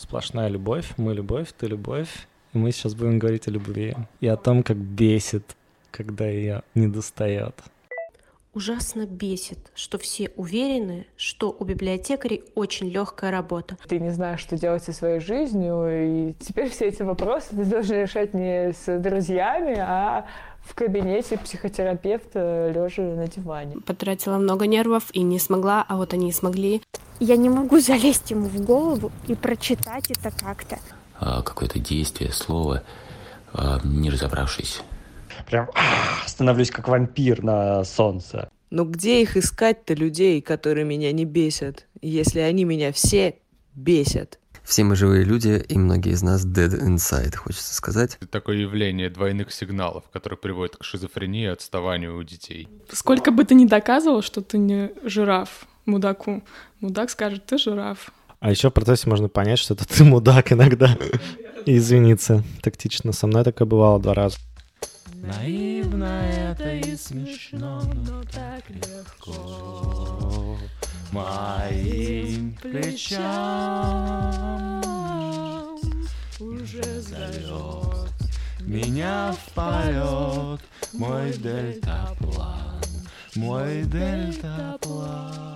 сплошная любовь, мы любовь, ты любовь. И мы сейчас будем говорить о любви и о том, как бесит, когда ее не достает. Ужасно бесит, что все уверены, что у библиотекарей очень легкая работа. Ты не знаешь, что делать со своей жизнью, и теперь все эти вопросы ты должен решать не с друзьями, а в кабинете психотерапевта, лежа на диване. Потратила много нервов и не смогла, а вот они смогли. Я не могу залезть ему в голову и прочитать это как-то. А, какое-то действие, слово, а, не разобравшись прям а, становлюсь как вампир на солнце. Но где их искать-то людей, которые меня не бесят, если они меня все бесят? Все мы живые люди, и многие из нас dead inside, хочется сказать. Такое явление двойных сигналов, которое приводит к шизофрении и отставанию у детей. Сколько бы ты ни доказывал, что ты не жираф мудаку, мудак скажет, ты жираф. А еще в процессе можно понять, что это ты мудак иногда. И извиниться тактично. Со мной такое бывало два раза. Наивно это и смешно, но так легко. Моим плечам уже зовет Меня в полет. мой дельтаплан, мой дельтаплан